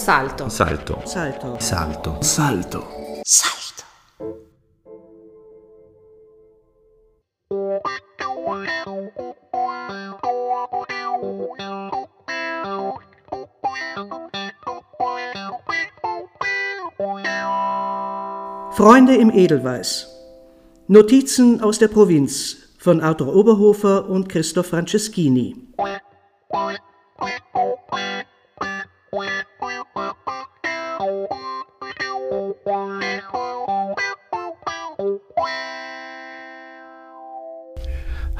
Salto. Salto. Salto. Salto. Salto. Salto. Freunde im Edelweiß. Notizen aus der Provinz von Arthur Oberhofer und Christoph Franceschini.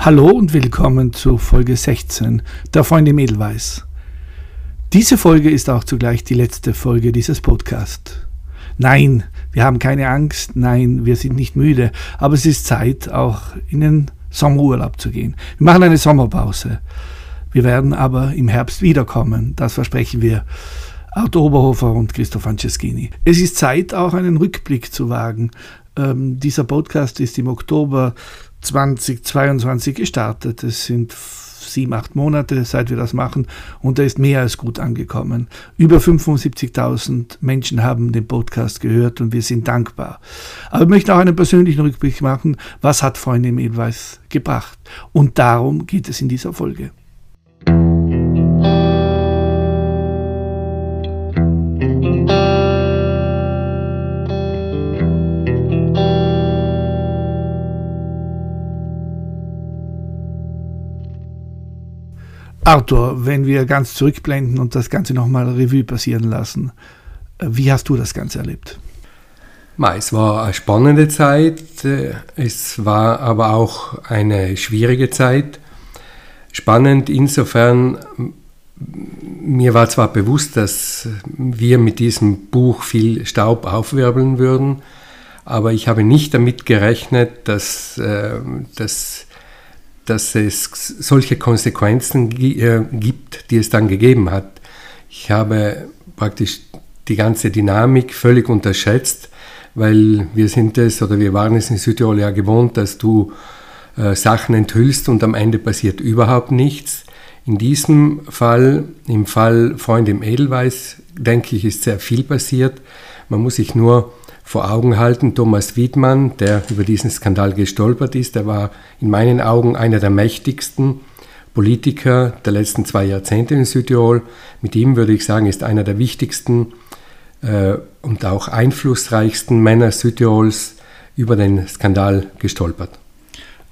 Hallo und willkommen zu Folge 16 der Freunde Edelweiß. Diese Folge ist auch zugleich die letzte Folge dieses Podcasts. Nein, wir haben keine Angst, nein, wir sind nicht müde, aber es ist Zeit, auch in den Sommerurlaub zu gehen. Wir machen eine Sommerpause. Wir werden aber im Herbst wiederkommen, das versprechen wir. Arthur Oberhofer und Christoph Franceschini. Es ist Zeit, auch einen Rückblick zu wagen. Ähm, dieser Podcast ist im Oktober 2022 gestartet. Es sind sieben, acht Monate, seit wir das machen und er ist mehr als gut angekommen. Über 75.000 Menschen haben den Podcast gehört und wir sind dankbar. Aber ich möchte auch einen persönlichen Rückblick machen. Was hat Freunde im Edelweiß gebracht? Und darum geht es in dieser Folge. Arthur, wenn wir ganz zurückblenden und das Ganze nochmal Revue passieren lassen, äh, wie hast du das Ganze erlebt? Es war eine spannende Zeit, äh, es war aber auch eine schwierige Zeit. Spannend insofern, mir war zwar bewusst, dass wir mit diesem Buch viel Staub aufwirbeln würden, aber ich habe nicht damit gerechnet, dass, äh, dass dass es solche Konsequenzen äh, gibt, die es dann gegeben hat. Ich habe praktisch die ganze Dynamik völlig unterschätzt, weil wir sind es oder wir waren es in Südtirol ja gewohnt, dass du äh, Sachen enthüllst und am Ende passiert überhaupt nichts. In diesem Fall, im Fall Freund im Edelweiß, denke ich, ist sehr viel passiert. Man muss sich nur vor Augen halten. Thomas Wiedmann, der über diesen Skandal gestolpert ist, der war in meinen Augen einer der mächtigsten Politiker der letzten zwei Jahrzehnte in Südtirol. Mit ihm würde ich sagen, ist einer der wichtigsten äh, und auch einflussreichsten Männer Südtirols über den Skandal gestolpert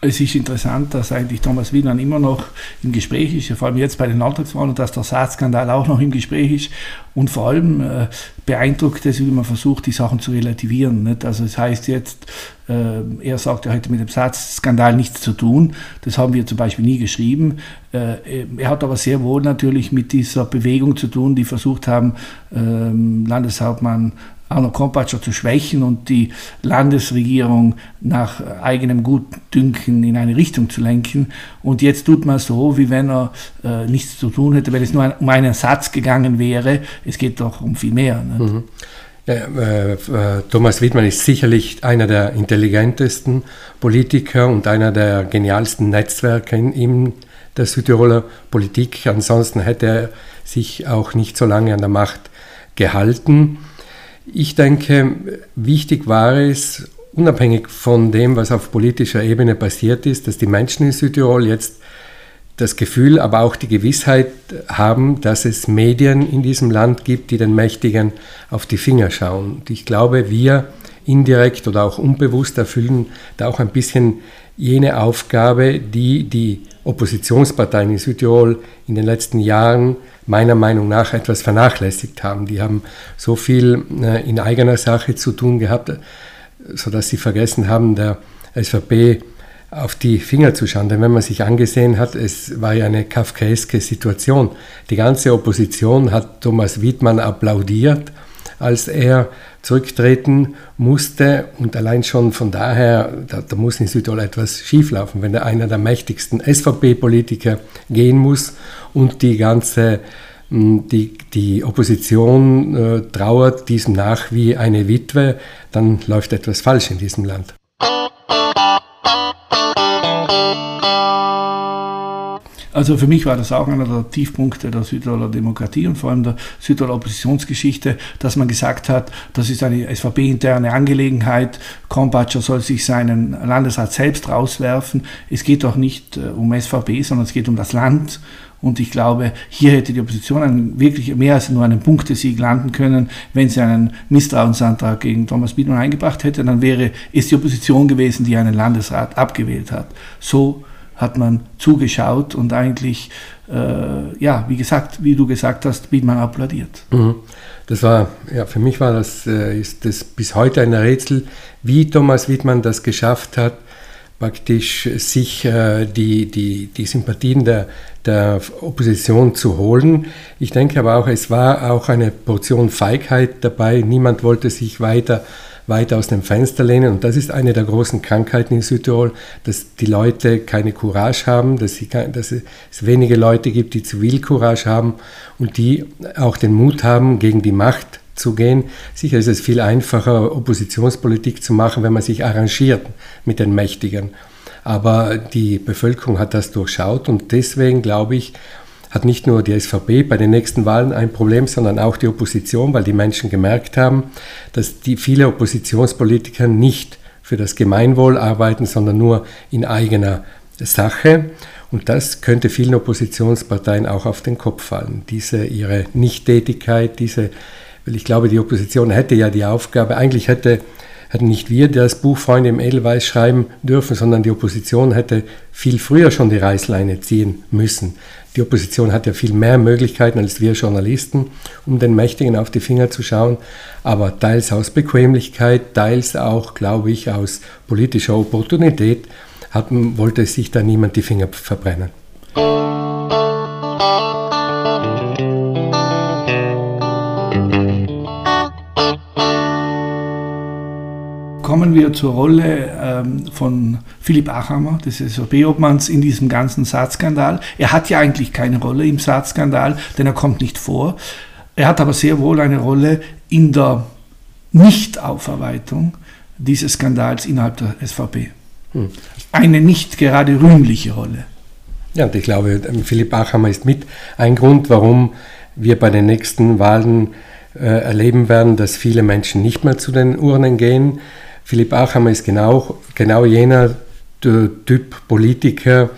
es ist interessant, dass eigentlich Thomas Wieland immer noch im Gespräch ist, vor allem jetzt bei den Landtagswahlen und dass der Saatskandal auch noch im Gespräch ist. Und vor allem äh, beeindruckt es, wie man versucht, die Sachen zu relativieren. Nicht? Also es das heißt jetzt, äh, er sagt, er hätte mit dem Saatskandal nichts zu tun. Das haben wir zum Beispiel nie geschrieben. Äh, er hat aber sehr wohl natürlich mit dieser Bewegung zu tun, die versucht haben, ähm, Landeshauptmann Arno Kompatscher zu schwächen und die Landesregierung nach eigenem Gutdünken in eine Richtung zu lenken. Und jetzt tut man so, wie wenn er äh, nichts zu tun hätte, weil es nur ein, um einen Satz gegangen wäre. Es geht doch um viel mehr. Mhm. Ja, äh, äh, Thomas Wittmann ist sicherlich einer der intelligentesten Politiker und einer der genialsten Netzwerke in, in der Südtiroler Politik. Ansonsten hätte er sich auch nicht so lange an der Macht gehalten. Ich denke, wichtig war es, unabhängig von dem, was auf politischer Ebene passiert ist, dass die Menschen in Südtirol jetzt das Gefühl, aber auch die Gewissheit haben, dass es Medien in diesem Land gibt, die den Mächtigen auf die Finger schauen. Und ich glaube, wir indirekt oder auch unbewusst erfüllen da auch ein bisschen jene Aufgabe, die die Oppositionsparteien in Südtirol in den letzten Jahren meiner Meinung nach etwas vernachlässigt haben. Die haben so viel äh, in eigener Sache zu tun gehabt, sodass sie vergessen haben, der SVP auf die Finger zu schauen. Denn wenn man sich angesehen hat, es war ja eine kafkaeske Situation. Die ganze Opposition hat Thomas Wiedmann applaudiert, als er zurücktreten musste. Und allein schon von daher, da, da muss in Südtirol etwas schieflaufen, wenn einer der mächtigsten SVP-Politiker gehen muss und die ganze hm, die, die Opposition äh, trauert diesem nach wie eine Witwe, dann läuft etwas falsch in diesem Land. Also für mich war das auch einer der Tiefpunkte der Südtiroler Demokratie und vor allem der Südtiroler Oppositionsgeschichte, dass man gesagt hat, das ist eine SVP-interne Angelegenheit, Kompatscher soll sich seinen Landesrat selbst rauswerfen. Es geht doch nicht äh, um SVP, sondern es geht um das Land. Und ich glaube, hier hätte die Opposition einen, wirklich mehr als nur einen Punktesieg landen können. Wenn sie einen Misstrauensantrag gegen Thomas Biedmann eingebracht hätte, dann wäre es die Opposition gewesen, die einen Landesrat abgewählt hat. So hat man zugeschaut und eigentlich, äh, ja, wie gesagt, wie du gesagt hast, Biedmann applaudiert. Mhm. Das war, ja, für mich war das, äh, ist das bis heute ein Rätsel, wie Thomas Wiedmann das geschafft hat, praktisch sich äh, die, die, die Sympathien der, der Opposition zu holen. Ich denke aber auch, es war auch eine Portion Feigheit dabei. Niemand wollte sich weiter weit aus dem Fenster lehnen. Und das ist eine der großen Krankheiten in Südtirol, dass die Leute keine Courage haben, dass, sie, dass es wenige Leute gibt, die Zivilcourage haben und die auch den Mut haben, gegen die Macht zu gehen. Sicher ist es viel einfacher, Oppositionspolitik zu machen, wenn man sich arrangiert mit den Mächtigen. Aber die Bevölkerung hat das durchschaut und deswegen glaube ich, hat nicht nur die SVP bei den nächsten Wahlen ein Problem, sondern auch die Opposition, weil die Menschen gemerkt haben, dass die viele Oppositionspolitiker nicht für das Gemeinwohl arbeiten, sondern nur in eigener Sache. Und das könnte vielen Oppositionsparteien auch auf den Kopf fallen. Diese ihre Nichttätigkeit, diese, weil ich glaube, die Opposition hätte ja die Aufgabe, eigentlich hätte hätten nicht wir das Buch Freunde im Edelweiß schreiben dürfen, sondern die Opposition hätte viel früher schon die Reißleine ziehen müssen. Die Opposition hat ja viel mehr Möglichkeiten als wir Journalisten, um den Mächtigen auf die Finger zu schauen, aber teils aus Bequemlichkeit, teils auch, glaube ich, aus politischer Opportunität hat, wollte sich da niemand die Finger verbrennen. Kommen wir zur Rolle ähm, von Philipp Achammer, des SVP-Obmanns, in diesem ganzen Saatskandal. Er hat ja eigentlich keine Rolle im Saatskandal, denn er kommt nicht vor. Er hat aber sehr wohl eine Rolle in der Nichtaufarbeitung dieses Skandals innerhalb der SVP. Hm. Eine nicht gerade rühmliche Rolle. Ja, und ich glaube, Philipp Achammer ist mit ein Grund, warum wir bei den nächsten Wahlen äh, erleben werden, dass viele Menschen nicht mehr zu den Urnen gehen. Philipp Achammer ist genau, genau jener Typ Politiker,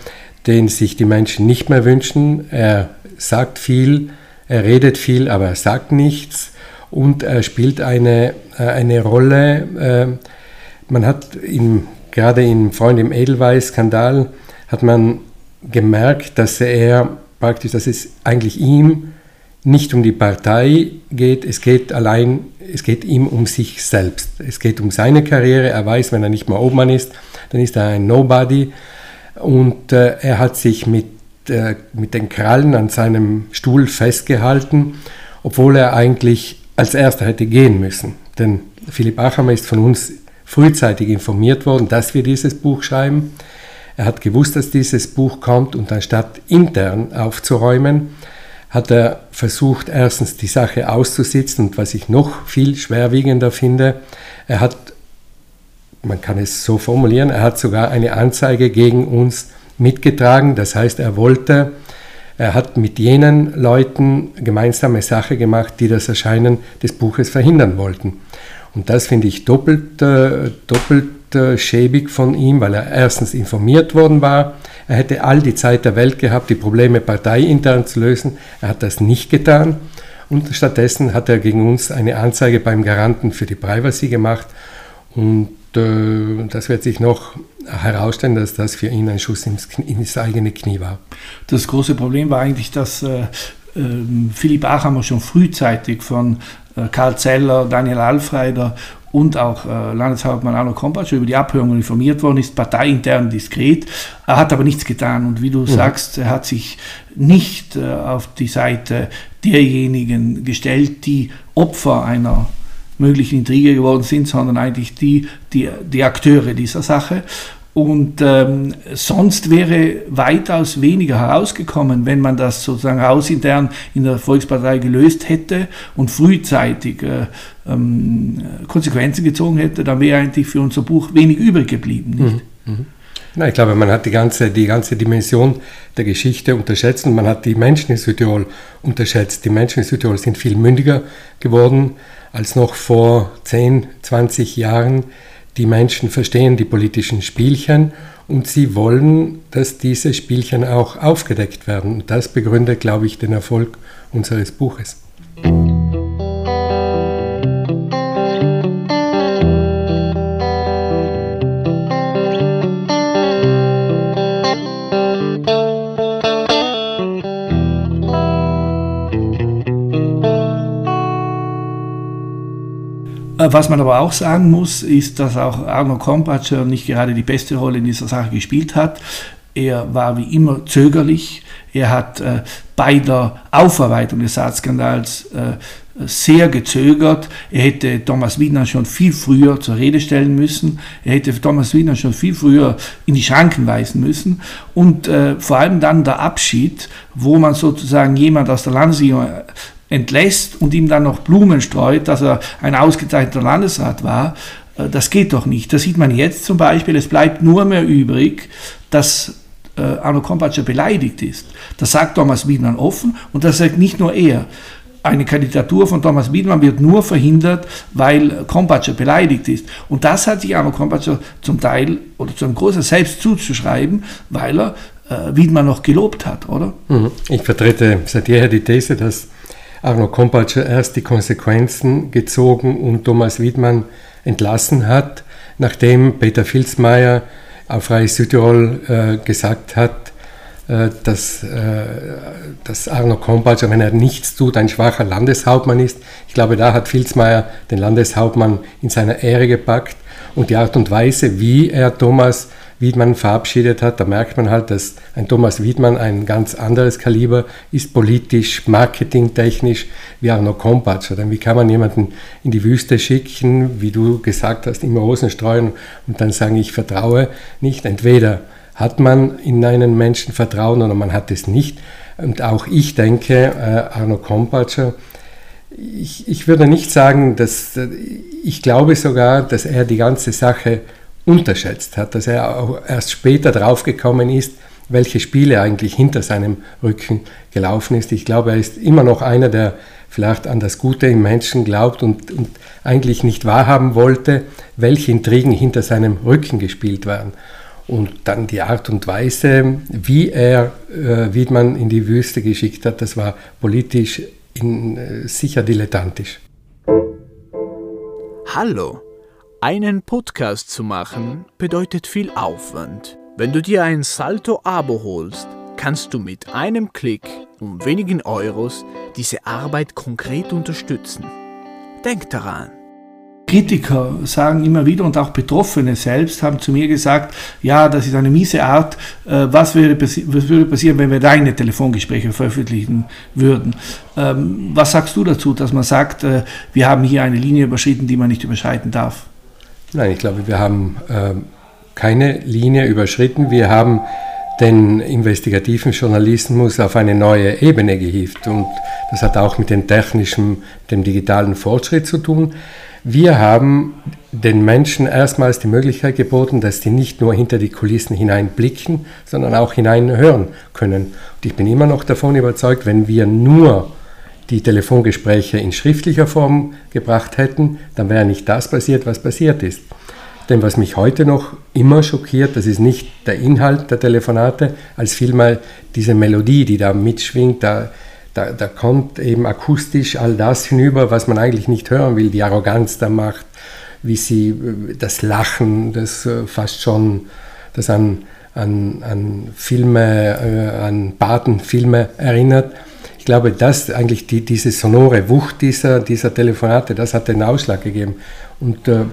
den sich die Menschen nicht mehr wünschen. Er sagt viel, er redet viel, aber er sagt nichts und er spielt eine, äh, eine Rolle. Äh, man hat in, gerade im Freund im Edelweiß-Skandal hat man gemerkt, dass er praktisch, dass es eigentlich ihm nicht um die Partei geht, es geht allein, es geht ihm um sich selbst. Es geht um seine Karriere. Er weiß, wenn er nicht mehr Obmann ist, dann ist er ein Nobody. Und äh, er hat sich mit, äh, mit den Krallen an seinem Stuhl festgehalten, obwohl er eigentlich als erster hätte gehen müssen. Denn Philipp Achammer ist von uns frühzeitig informiert worden, dass wir dieses Buch schreiben. Er hat gewusst, dass dieses Buch kommt und anstatt intern aufzuräumen, hat er versucht, erstens die Sache auszusitzen und was ich noch viel schwerwiegender finde, er hat, man kann es so formulieren, er hat sogar eine Anzeige gegen uns mitgetragen. Das heißt, er wollte, er hat mit jenen Leuten gemeinsame Sache gemacht, die das Erscheinen des Buches verhindern wollten. Und das finde ich doppelt, äh, doppelt schäbig von ihm, weil er erstens informiert worden war, er hätte all die Zeit der Welt gehabt, die Probleme parteiintern zu lösen. Er hat das nicht getan. Und stattdessen hat er gegen uns eine Anzeige beim Garanten für die Privacy gemacht. Und äh, das wird sich noch herausstellen, dass das für ihn ein Schuss ins, ins eigene Knie war. Das große Problem war eigentlich, dass äh, äh, Philipp Achammer schon frühzeitig von äh, Karl Zeller, Daniel Alfreider und auch äh, Landeshauptmann Arno Kompatsch über die Abhörung informiert worden ist, parteiintern diskret. Er hat aber nichts getan und wie du mhm. sagst, er hat sich nicht äh, auf die Seite derjenigen gestellt, die Opfer einer möglichen Intrige geworden sind, sondern eigentlich die, die, die Akteure dieser Sache. Und ähm, sonst wäre weitaus weniger herausgekommen, wenn man das sozusagen hausintern in der Volkspartei gelöst hätte und frühzeitig äh, ähm, Konsequenzen gezogen hätte, dann wäre eigentlich für unser Buch wenig übrig geblieben. Nicht? Mhm. Mhm. Nein, ich glaube, man hat die ganze, die ganze Dimension der Geschichte unterschätzt und man hat die Menschen in Südtirol unterschätzt. Die Menschen in Südtirol sind viel mündiger geworden als noch vor 10, 20 Jahren. Die Menschen verstehen die politischen Spielchen und sie wollen, dass diese Spielchen auch aufgedeckt werden. Und das begründet, glaube ich, den Erfolg unseres Buches. Was man aber auch sagen muss, ist, dass auch Arno Kompatscher nicht gerade die beste Rolle in dieser Sache gespielt hat. Er war wie immer zögerlich. Er hat äh, bei der Aufarbeitung des Saatskandals äh, sehr gezögert. Er hätte Thomas Wiedner schon viel früher zur Rede stellen müssen. Er hätte Thomas Wiedner schon viel früher in die Schranken weisen müssen. Und äh, vor allem dann der Abschied, wo man sozusagen jemand aus der Landesregierung entlässt und ihm dann noch Blumen streut, dass er ein ausgezeichneter Landesrat war, äh, das geht doch nicht. Das sieht man jetzt zum Beispiel. Es bleibt nur mehr übrig, dass äh, Arno Kompatscher beleidigt ist. Das sagt Thomas Wiedmann offen und das sagt nicht nur er. Eine Kandidatur von Thomas Wiedmann wird nur verhindert, weil Kompatscher beleidigt ist. Und das hat sich Arno Kompatscher zum Teil oder zu einem großen selbst zuzuschreiben, weil er äh, Wiedmann noch gelobt hat, oder? Mhm. Ich vertrete seit jeher die These, dass Arno Kompatscher erst die Konsequenzen gezogen und Thomas Wiedmann entlassen hat, nachdem Peter Filzmeier auf Reich Südtirol äh, gesagt hat, äh, dass, äh, dass Arno Kompatscher, wenn er nichts tut, ein schwacher Landeshauptmann ist. Ich glaube, da hat Filzmeier den Landeshauptmann in seiner Ehre gepackt und die Art und Weise, wie er Thomas Wiedmann verabschiedet hat, da merkt man halt, dass ein Thomas Wiedmann ein ganz anderes Kaliber ist, politisch, marketingtechnisch, wie Arno Kompatscher. Denn wie kann man jemanden in die Wüste schicken, wie du gesagt hast, immer Rosen streuen und dann sagen, ich vertraue nicht. Entweder hat man in einen Menschen Vertrauen oder man hat es nicht. Und auch ich denke, äh, Arno Kompatscher, ich, ich würde nicht sagen, dass ich glaube sogar, dass er die ganze Sache unterschätzt hat, dass er auch erst später draufgekommen ist, welche Spiele eigentlich hinter seinem Rücken gelaufen ist. Ich glaube, er ist immer noch einer, der vielleicht an das Gute im Menschen glaubt und, und eigentlich nicht wahrhaben wollte, welche Intrigen hinter seinem Rücken gespielt werden. Und dann die Art und Weise, wie er äh, Wiedmann in die Wüste geschickt hat, das war politisch in, äh, sicher dilettantisch. Hallo einen Podcast zu machen bedeutet viel Aufwand. Wenn du dir ein Salto-Abo holst, kannst du mit einem Klick um wenigen Euros diese Arbeit konkret unterstützen. Denk daran. Kritiker sagen immer wieder und auch Betroffene selbst haben zu mir gesagt, ja, das ist eine miese Art, äh, was würde, was würde passieren, wenn wir deine Telefongespräche veröffentlichen würden. Ähm, was sagst du dazu, dass man sagt, äh, wir haben hier eine Linie überschritten, die man nicht überschreiten darf? Nein, ich glaube, wir haben äh, keine Linie überschritten. Wir haben den investigativen Journalismus auf eine neue Ebene gehievt. Und das hat auch mit dem technischen, dem digitalen Fortschritt zu tun. Wir haben den Menschen erstmals die Möglichkeit geboten, dass die nicht nur hinter die Kulissen hineinblicken, sondern auch hineinhören können. Und ich bin immer noch davon überzeugt, wenn wir nur die Telefongespräche in schriftlicher Form gebracht hätten, dann wäre nicht das passiert, was passiert ist. Denn was mich heute noch immer schockiert, das ist nicht der Inhalt der Telefonate, als vielmehr diese Melodie, die da mitschwingt, da, da, da kommt eben akustisch all das hinüber, was man eigentlich nicht hören will, die Arroganz der Macht, wie sie das Lachen, das äh, fast schon, das an, an, an Filme, äh, an Patenfilme erinnert glaube, dass eigentlich die, diese sonore Wucht dieser, dieser Telefonate, das hat den Ausschlag gegeben. Und äh,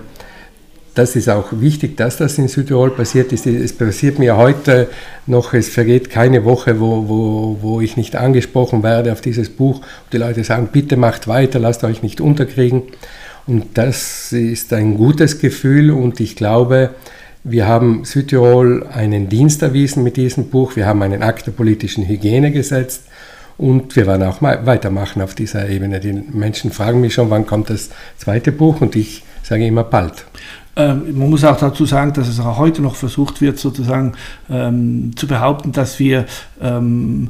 das ist auch wichtig, dass das in Südtirol passiert ist. Es passiert mir heute noch, es vergeht keine Woche, wo, wo, wo ich nicht angesprochen werde auf dieses Buch. Die Leute sagen, bitte macht weiter, lasst euch nicht unterkriegen. Und das ist ein gutes Gefühl und ich glaube, wir haben Südtirol einen Dienst erwiesen mit diesem Buch. Wir haben einen Akt der politischen Hygiene gesetzt. Und wir werden auch mal weitermachen auf dieser Ebene. Die Menschen fragen mich schon, wann kommt das zweite Buch und ich sage immer bald. Ähm, man muss auch dazu sagen, dass es auch heute noch versucht wird, sozusagen ähm, zu behaupten, dass wir ähm,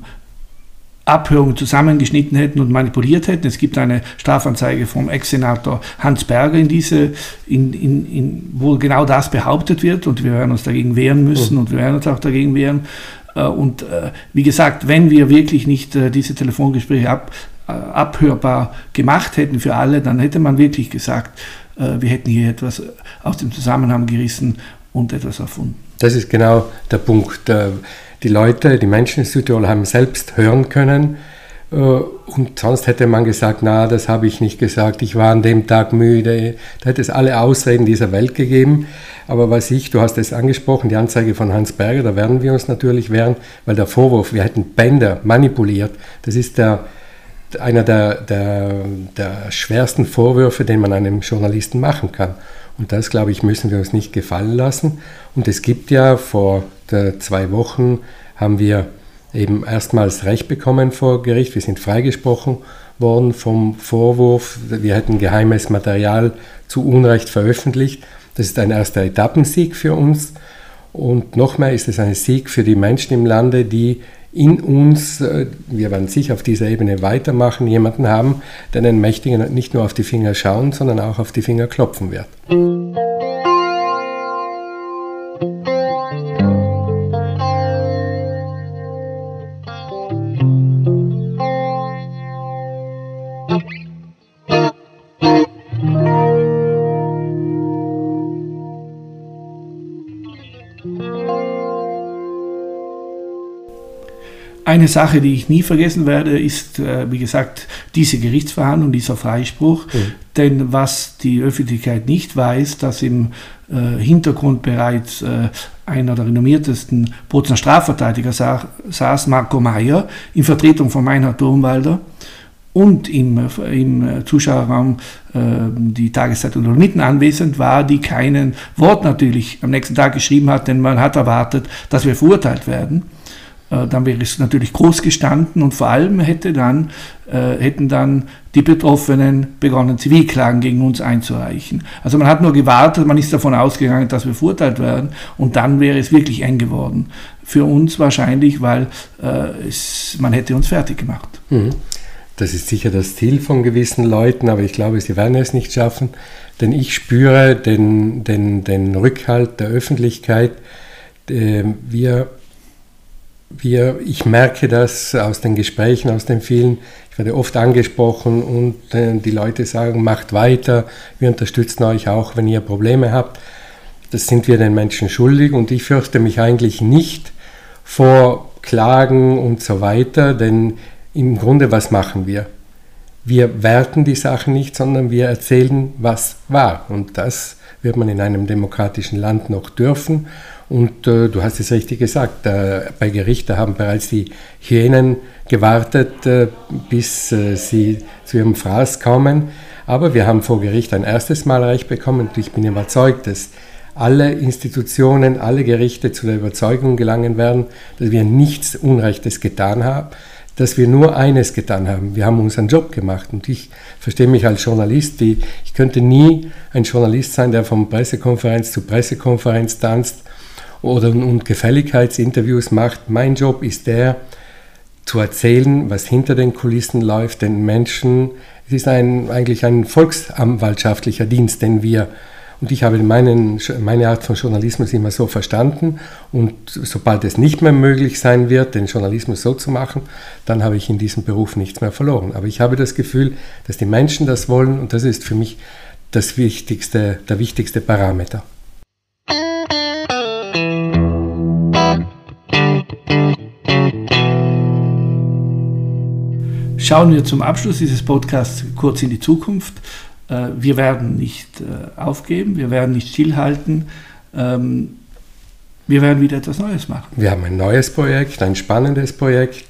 Abhörungen zusammengeschnitten hätten und manipuliert hätten. Es gibt eine Strafanzeige vom Ex-Senator Hans Berger in diese, in, in, in, wo genau das behauptet wird und wir werden uns dagegen wehren müssen mhm. und wir werden uns auch dagegen wehren. Äh, und äh, wie gesagt, wenn wir wirklich nicht äh, diese Telefongespräche ab, abhörbar gemacht hätten für alle, dann hätte man wirklich gesagt, wir hätten hier etwas aus dem Zusammenhang gerissen und etwas erfunden. Das ist genau der Punkt die Leute, die Menschen in Südtirol haben selbst hören können. Äh, und sonst hätte man gesagt, na, das habe ich nicht gesagt, ich war an dem Tag müde. Da hätte es alle Ausreden dieser Welt gegeben. Aber was ich, du hast es angesprochen, die Anzeige von Hans Berger, da werden wir uns natürlich wehren, weil der Vorwurf, wir hätten Bänder manipuliert, das ist der, einer der, der, der schwersten Vorwürfe, den man einem Journalisten machen kann. Und das, glaube ich, müssen wir uns nicht gefallen lassen. Und es gibt ja vor zwei Wochen haben wir eben erstmals Recht bekommen vor Gericht. Wir sind freigesprochen worden vom Vorwurf, wir hätten geheimes Material zu Unrecht veröffentlicht. Das ist ein erster Etappensieg für uns. Und noch mehr ist es ein Sieg für die Menschen im Lande, die in uns, äh, wir werden sicher auf dieser Ebene weitermachen, jemanden haben, der den Mächtigen nicht nur auf die Finger schauen, sondern auch auf die Finger klopfen wird. Eine Sache, die ich nie vergessen werde, ist, äh, wie gesagt, diese Gerichtsverhandlung, dieser Freispruch. Mhm. Denn was die Öffentlichkeit nicht weiß, dass im äh, Hintergrund bereits äh, einer der renommiertesten Bozner Strafverteidiger saß, Marco Mayer, in Vertretung von Meinhard Turmwalder und im, im Zuschauerraum äh, die Tageszeitung Dolomiten anwesend war, die keinen Wort natürlich am nächsten Tag geschrieben hat, denn man hat erwartet, dass wir verurteilt werden. Äh, dann wäre es natürlich groß gestanden und vor allem hätte dann, äh, hätten dann die Betroffenen begonnen, Zivilklagen gegen uns einzureichen. Also man hat nur gewartet, man ist davon ausgegangen, dass wir verurteilt werden und dann wäre es wirklich eng geworden. Für uns wahrscheinlich, weil äh, es, man hätte uns fertig gemacht. Mhm. Das ist sicher das Ziel von gewissen Leuten, aber ich glaube, sie werden es nicht schaffen, denn ich spüre den, den, den Rückhalt der Öffentlichkeit. Äh, wir wir, ich merke das aus den Gesprächen, aus den vielen, ich werde oft angesprochen und äh, die Leute sagen, macht weiter, wir unterstützen euch auch, wenn ihr Probleme habt. Das sind wir den Menschen schuldig und ich fürchte mich eigentlich nicht vor Klagen und so weiter, denn im Grunde, was machen wir? Wir werten die Sachen nicht, sondern wir erzählen, was war. Und das wird man in einem demokratischen Land noch dürfen. Und äh, du hast es richtig gesagt, äh, bei Gericht, haben bereits die Hyänen gewartet, äh, bis äh, sie zu ihrem Fraß kommen. Aber wir haben vor Gericht ein erstes Mal Recht bekommen und ich bin überzeugt, dass alle Institutionen, alle Gerichte zu der Überzeugung gelangen werden, dass wir nichts Unrechtes getan haben, dass wir nur eines getan haben. Wir haben unseren Job gemacht und ich verstehe mich als Journalist, ich könnte nie ein Journalist sein, der von Pressekonferenz zu Pressekonferenz tanzt oder und Gefälligkeitsinterviews macht. Mein Job ist der, zu erzählen, was hinter den Kulissen läuft, den Menschen. Es ist ein, eigentlich ein volksanwaltschaftlicher Dienst, den wir, und ich habe meinen, meine Art von Journalismus immer so verstanden. Und sobald es nicht mehr möglich sein wird, den Journalismus so zu machen, dann habe ich in diesem Beruf nichts mehr verloren. Aber ich habe das Gefühl, dass die Menschen das wollen und das ist für mich das wichtigste, der wichtigste Parameter. Schauen wir zum Abschluss dieses Podcasts kurz in die Zukunft. Äh, wir werden nicht äh, aufgeben, wir werden nicht stillhalten. Ähm, wir werden wieder etwas Neues machen. Wir haben ein neues Projekt, ein spannendes Projekt.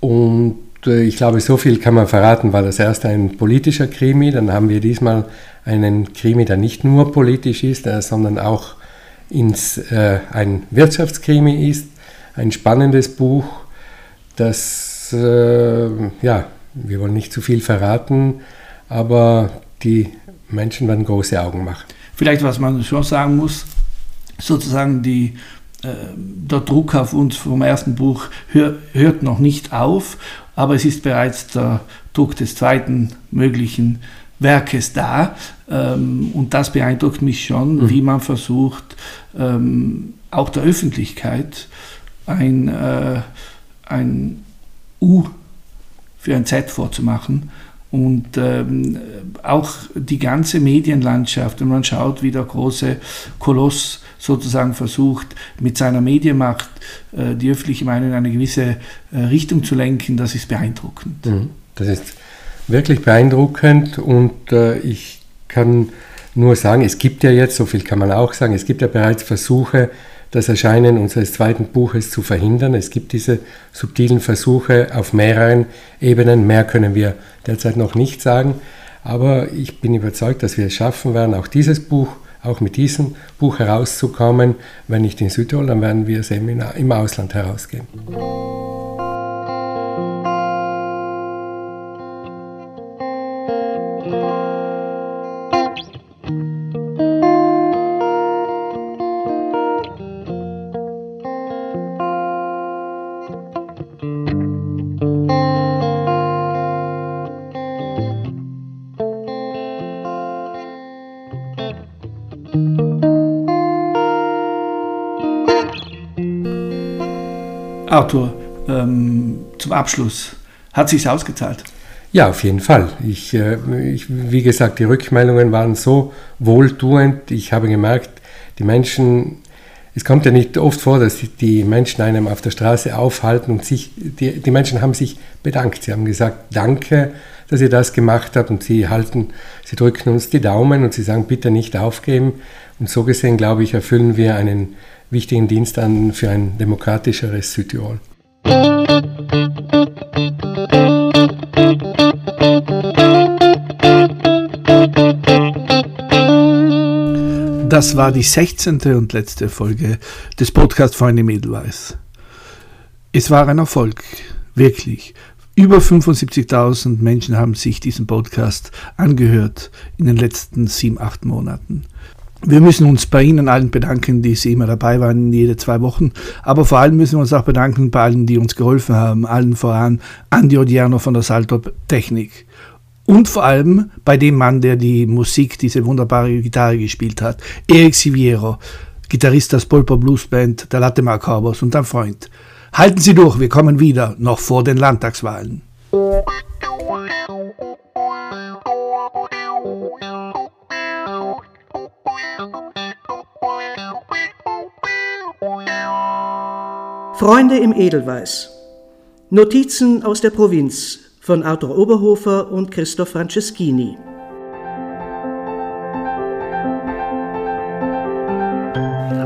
Und äh, ich glaube, so viel kann man verraten, war das erste ein politischer Krimi. Dann haben wir diesmal einen Krimi, der nicht nur politisch ist, sondern auch ins, äh, ein Wirtschaftskrimi ist. Ein spannendes Buch, das äh, ja, wir wollen nicht zu viel verraten, aber die Menschen werden große Augen machen. Vielleicht, was man schon sagen muss, sozusagen die, äh, der Druck auf uns vom ersten Buch hör, hört noch nicht auf, aber es ist bereits der Druck des zweiten möglichen Werkes da. Ähm, und das beeindruckt mich schon, mhm. wie man versucht, ähm, auch der Öffentlichkeit ein, äh, ein U für ein Z vorzumachen. Und ähm, auch die ganze Medienlandschaft, wenn man schaut, wie der große Koloss sozusagen versucht, mit seiner Medienmacht äh, die öffentliche Meinung in eine gewisse äh, Richtung zu lenken, das ist beeindruckend. Mhm. Das ist wirklich beeindruckend und äh, ich kann nur sagen, es gibt ja jetzt, so viel kann man auch sagen, es gibt ja bereits Versuche, das Erscheinen unseres zweiten Buches zu verhindern. Es gibt diese subtilen Versuche auf mehreren Ebenen. Mehr können wir derzeit noch nicht sagen. Aber ich bin überzeugt, dass wir es schaffen werden, auch dieses Buch, auch mit diesem Buch herauszukommen. Wenn nicht in Südtirol, dann werden wir es im Ausland herausgeben. Arthur, ähm, zum Abschluss, hat sich ausgezahlt? Ja, auf jeden Fall. Ich, äh, ich, wie gesagt, die Rückmeldungen waren so wohltuend. Ich habe gemerkt, die Menschen, es kommt ja nicht oft vor, dass die Menschen einem auf der Straße aufhalten und sich, die, die Menschen haben sich bedankt. Sie haben gesagt, danke, dass ihr das gemacht habt und sie halten, sie drücken uns die Daumen und sie sagen, bitte nicht aufgeben. Und so gesehen, glaube ich, erfüllen wir einen wichtigen Dienst an für ein demokratischeres Südtirol. Das war die 16. und letzte Folge des Podcasts Freunde Mädelweiß. Es war ein Erfolg, wirklich. Über 75.000 Menschen haben sich diesen Podcast angehört in den letzten sieben, acht Monaten. Wir müssen uns bei Ihnen allen bedanken, die Sie immer dabei waren, jede zwei Wochen. Aber vor allem müssen wir uns auch bedanken bei allen, die uns geholfen haben. Allen voran Andi Odierno von der Salto Technik. Und vor allem bei dem Mann, der die Musik, diese wunderbare Gitarre gespielt hat. Eric Siviero, Gitarrist der Spolper Blues Band, der Latte Macabros und ein Freund. Halten Sie durch, wir kommen wieder, noch vor den Landtagswahlen. Freunde im Edelweiß. Notizen aus der Provinz von Arthur Oberhofer und Christoph Franceschini.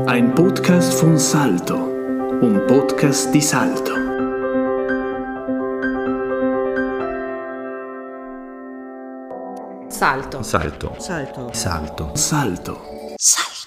Ein Podcast von Salto, un podcast di Salto. Salto. Salto. Salto. Salto. Salto. Salto.